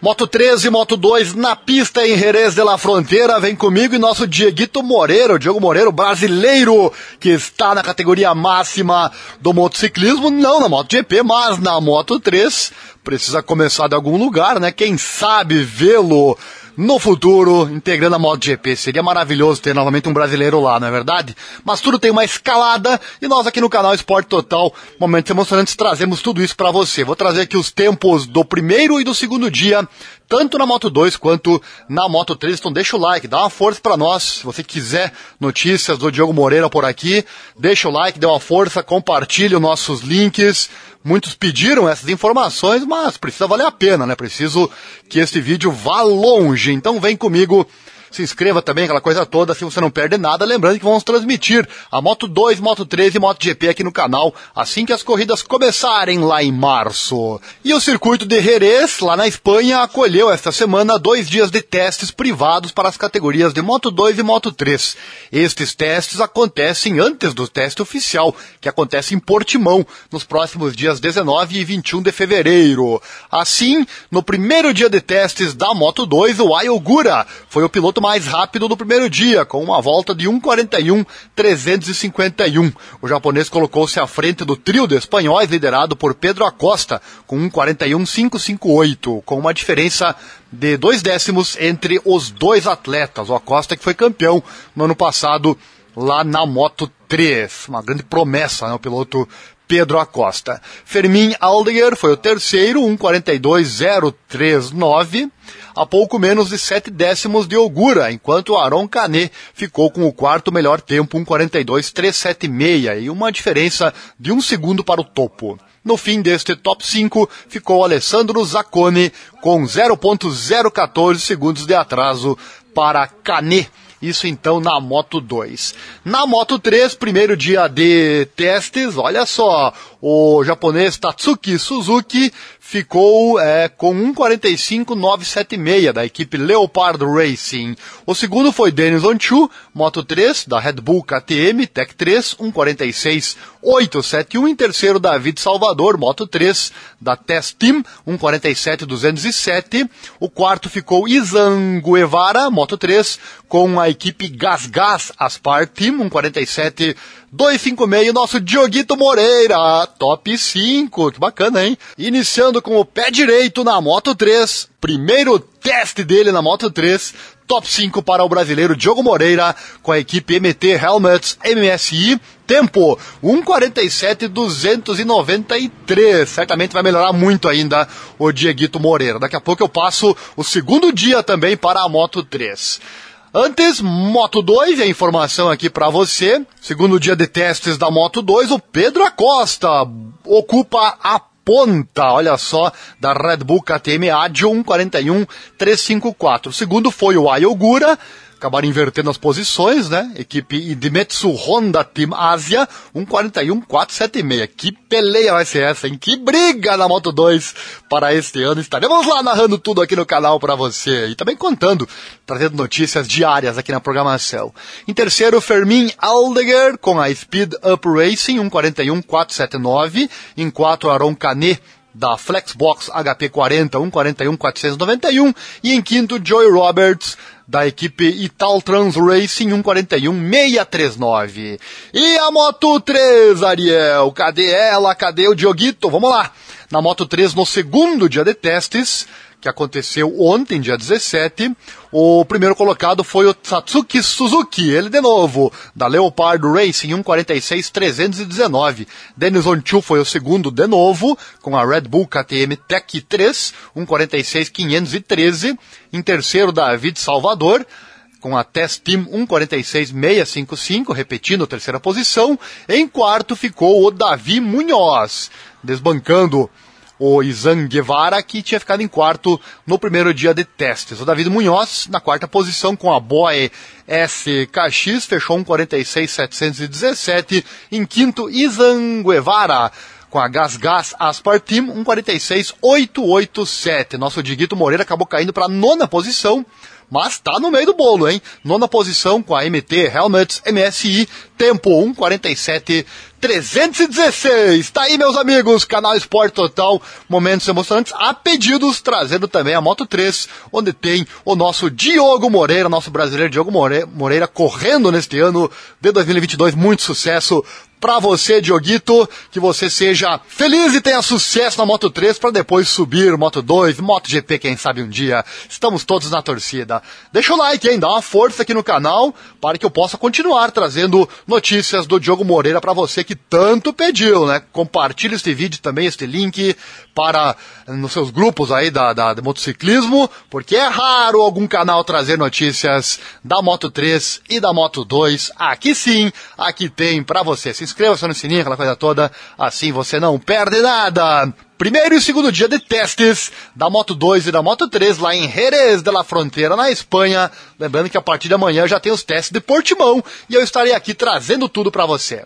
Moto 13 e Moto 2 na pista em Jerez de la Fronteira. Vem comigo e nosso Dieguito Moreira, o Diego Moreira, brasileiro, que está na categoria máxima do motociclismo, não na MotoGP, mas na Moto 3. Precisa começar de algum lugar, né? Quem sabe vê-lo no futuro, integrando a MotoGP. Seria maravilhoso ter novamente um brasileiro lá, não é verdade? Mas tudo tem uma escalada e nós aqui no canal Esporte Total, Momentos Emocionantes, trazemos tudo isso para você. Vou trazer aqui os tempos do primeiro e do segundo dia, tanto na Moto 2 quanto na Moto 3. Então deixa o like, dá uma força para nós. Se você quiser notícias do Diogo Moreira por aqui, deixa o like, dê uma força, compartilhe os nossos links. Muitos pediram essas informações, mas precisa valer a pena, né? Preciso que este vídeo vá longe. Então vem comigo se inscreva também, aquela coisa toda, se você não perde nada. Lembrando que vamos transmitir a Moto 2, Moto 3 e Moto GP aqui no canal assim que as corridas começarem lá em março. E o circuito de Jerez, lá na Espanha, acolheu esta semana dois dias de testes privados para as categorias de Moto 2 e Moto 3. Estes testes acontecem antes do teste oficial, que acontece em Portimão, nos próximos dias 19 e 21 de fevereiro. Assim, no primeiro dia de testes da Moto 2, o Ayogura foi o piloto mais rápido do primeiro dia, com uma volta de 1,41,351. O japonês colocou-se à frente do trio de espanhóis liderado por Pedro Acosta, com 1,41,558, com uma diferença de dois décimos entre os dois atletas. O Acosta que foi campeão no ano passado lá na Moto 3. Uma grande promessa, né? O piloto Pedro Acosta. Fermin Aldiger foi o terceiro, 1,42,039, a pouco menos de sete décimos de Ogura, enquanto Aaron Canet ficou com o quarto melhor tempo, 1,42,376, e uma diferença de um segundo para o topo. No fim deste top 5 ficou Alessandro Zaccone com 0.014 segundos de atraso para Canet. Isso então na Moto 2. Na Moto 3, primeiro dia de testes, olha só, o japonês Tatsuki Suzuki ficou é, com 1.45.976 da equipe Leopard Racing. O segundo foi Denis Onchu, Moto 3 da Red Bull KTM Tech 3, 1.46.871. Em terceiro, David Salvador, Moto 3 da Test Team, 1.47.207. O quarto ficou Izan Guevara, Moto 3, com a equipe Gas Gas Aspar Team, 1.47 256, nosso Dioguito Moreira, top 5, que bacana, hein? Iniciando com o pé direito na Moto 3, primeiro teste dele na Moto 3, top 5 para o brasileiro Diogo Moreira, com a equipe MT Helmets MSI, tempo 1,47,293, certamente vai melhorar muito ainda o Dieguito Moreira. Daqui a pouco eu passo o segundo dia também para a Moto 3. Antes, Moto 2, a informação aqui para você. Segundo dia de testes da Moto 2, o Pedro Acosta ocupa a ponta, olha só, da Red Bull KTM Adio 141 354. O segundo foi o Ayogura, acabaram invertendo as posições, né? Equipe Idemitsu Honda Team Asia 141.476. Que peleia vai ser essa, hein? Que briga na Moto 2 para este ano. Estaremos lá narrando tudo aqui no canal para você e também contando, trazendo notícias diárias aqui na programação. Em terceiro, Fermin Aldeguer com a Speed Up Racing 141.479. Em quarto, Aaron Canet da Flexbox HP40 141.491 e em quinto Joey Roberts da equipe Ital Trans Racing 141.639. E a Moto 3, Ariel, cadê ela? Cadê o Dioguito? Vamos lá! Na Moto 3, no segundo dia de testes, que aconteceu ontem, dia 17. O primeiro colocado foi o Tatsuki Suzuki, ele de novo, da Leopard Racing 146-319. Dennis Onchu foi o segundo de novo, com a Red Bull KTM Tech 3, 146-513. Em terceiro, David Salvador, com a Test Team 146-655, repetindo a terceira posição. Em quarto ficou o Davi Munhoz, desbancando o Izan Guevara, que tinha ficado em quarto no primeiro dia de testes. O David Munhoz, na quarta posição, com a Boe SKX, fechou um 46,717. Em quinto, Izan Guevara, com a Gas Gas Aspar Team, um 46,887. Nosso Diguito Moreira acabou caindo para a nona posição, mas está no meio do bolo, hein? Nona posição com a MT Helmets MSI, tempo 1,47 316. Tá aí, meus amigos, canal Esporte Total, momentos emocionantes a pedidos, trazendo também a Moto 3, onde tem o nosso Diogo Moreira, nosso brasileiro Diogo Moreira, correndo neste ano de 2022. Muito sucesso para você, Dioguito, que você seja feliz e tenha sucesso na Moto 3 para depois subir Moto 2, Moto GP, quem sabe um dia. Estamos todos na torcida. Deixa o like, hein? Dá uma força aqui no canal para que eu possa continuar trazendo notícias do Diogo Moreira para você que tanto pediu, né? Compartilhe este vídeo também, este link para nos seus grupos aí da, da, motociclismo, porque é raro algum canal trazer notícias da Moto 3 e da Moto 2. Aqui sim, aqui tem para você. Se inscreva-se no sininho, aquela coisa toda, assim você não perde nada. Primeiro e segundo dia de testes da Moto 2 e da Moto 3 lá em Jerez de la Fronteira, na Espanha. Lembrando que a partir de amanhã já tem os testes de Portimão e eu estarei aqui trazendo tudo para você.